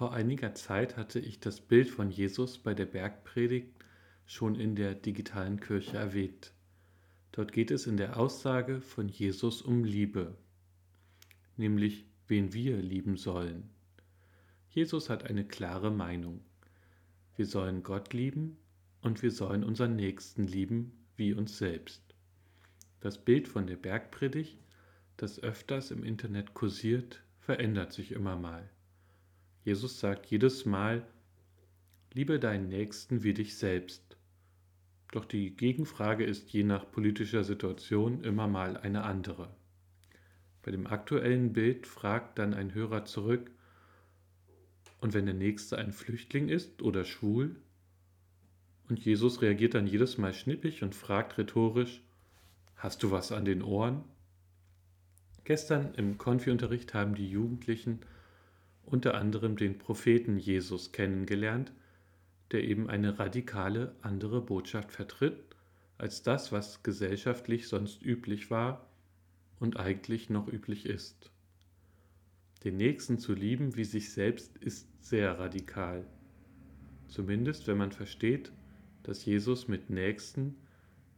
Vor einiger Zeit hatte ich das Bild von Jesus bei der Bergpredigt schon in der digitalen Kirche erwähnt. Dort geht es in der Aussage von Jesus um Liebe, nämlich wen wir lieben sollen. Jesus hat eine klare Meinung. Wir sollen Gott lieben und wir sollen unseren Nächsten lieben wie uns selbst. Das Bild von der Bergpredigt, das öfters im Internet kursiert, verändert sich immer mal. Jesus sagt jedes Mal, liebe deinen Nächsten wie dich selbst. Doch die Gegenfrage ist je nach politischer Situation immer mal eine andere. Bei dem aktuellen Bild fragt dann ein Hörer zurück, und wenn der Nächste ein Flüchtling ist oder schwul? Und Jesus reagiert dann jedes Mal schnippig und fragt rhetorisch, hast du was an den Ohren? Gestern im Konfi-Unterricht haben die Jugendlichen unter anderem den Propheten Jesus kennengelernt, der eben eine radikale andere Botschaft vertritt als das, was gesellschaftlich sonst üblich war und eigentlich noch üblich ist. Den Nächsten zu lieben wie sich selbst ist sehr radikal. Zumindest wenn man versteht, dass Jesus mit Nächsten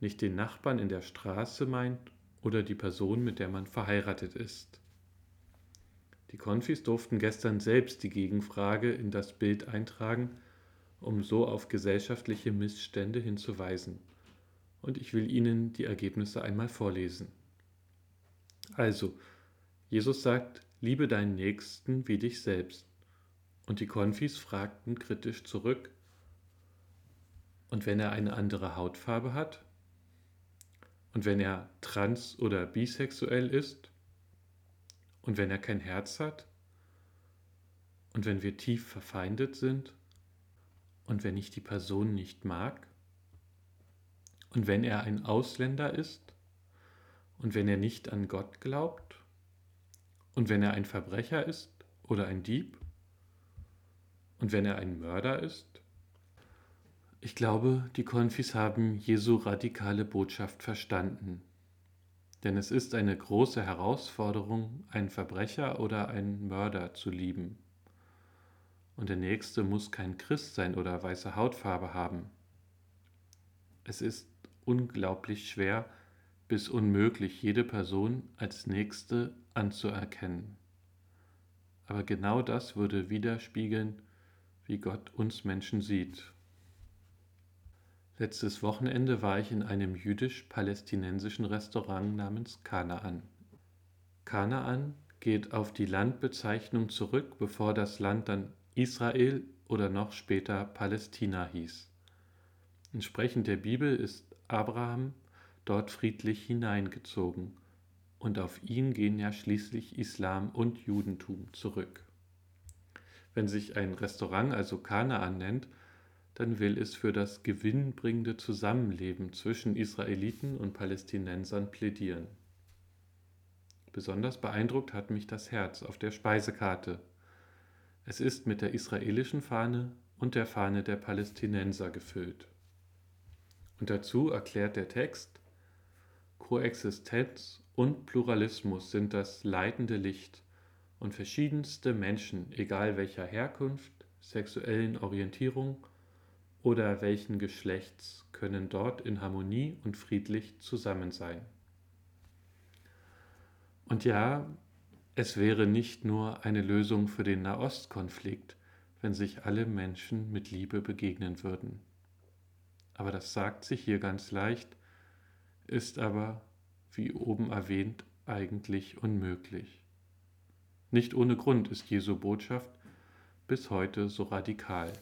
nicht den Nachbarn in der Straße meint oder die Person, mit der man verheiratet ist. Die Konfis durften gestern selbst die Gegenfrage in das Bild eintragen, um so auf gesellschaftliche Missstände hinzuweisen. Und ich will Ihnen die Ergebnisse einmal vorlesen. Also, Jesus sagt, liebe deinen Nächsten wie dich selbst. Und die Konfis fragten kritisch zurück, und wenn er eine andere Hautfarbe hat? Und wenn er trans- oder bisexuell ist? Und wenn er kein Herz hat? Und wenn wir tief verfeindet sind? Und wenn ich die Person nicht mag? Und wenn er ein Ausländer ist? Und wenn er nicht an Gott glaubt? Und wenn er ein Verbrecher ist oder ein Dieb? Und wenn er ein Mörder ist? Ich glaube, die Konfis haben Jesu radikale Botschaft verstanden. Denn es ist eine große Herausforderung, einen Verbrecher oder einen Mörder zu lieben. Und der Nächste muss kein Christ sein oder weiße Hautfarbe haben. Es ist unglaublich schwer bis unmöglich, jede Person als Nächste anzuerkennen. Aber genau das würde widerspiegeln, wie Gott uns Menschen sieht. Letztes Wochenende war ich in einem jüdisch-palästinensischen Restaurant namens Kanaan. Kanaan geht auf die Landbezeichnung zurück, bevor das Land dann Israel oder noch später Palästina hieß. Entsprechend der Bibel ist Abraham dort friedlich hineingezogen und auf ihn gehen ja schließlich Islam und Judentum zurück. Wenn sich ein Restaurant also Kanaan nennt, dann will es für das gewinnbringende Zusammenleben zwischen Israeliten und Palästinensern plädieren. Besonders beeindruckt hat mich das Herz auf der Speisekarte. Es ist mit der israelischen Fahne und der Fahne der Palästinenser gefüllt. Und dazu erklärt der Text, Koexistenz und Pluralismus sind das leitende Licht und verschiedenste Menschen, egal welcher Herkunft, sexuellen Orientierung oder welchen Geschlechts können dort in Harmonie und friedlich zusammen sein. Und ja, es wäre nicht nur eine Lösung für den Nahostkonflikt, wenn sich alle Menschen mit Liebe begegnen würden. Aber das sagt sich hier ganz leicht, ist aber, wie oben erwähnt, eigentlich unmöglich. Nicht ohne Grund ist Jesu Botschaft bis heute so radikal.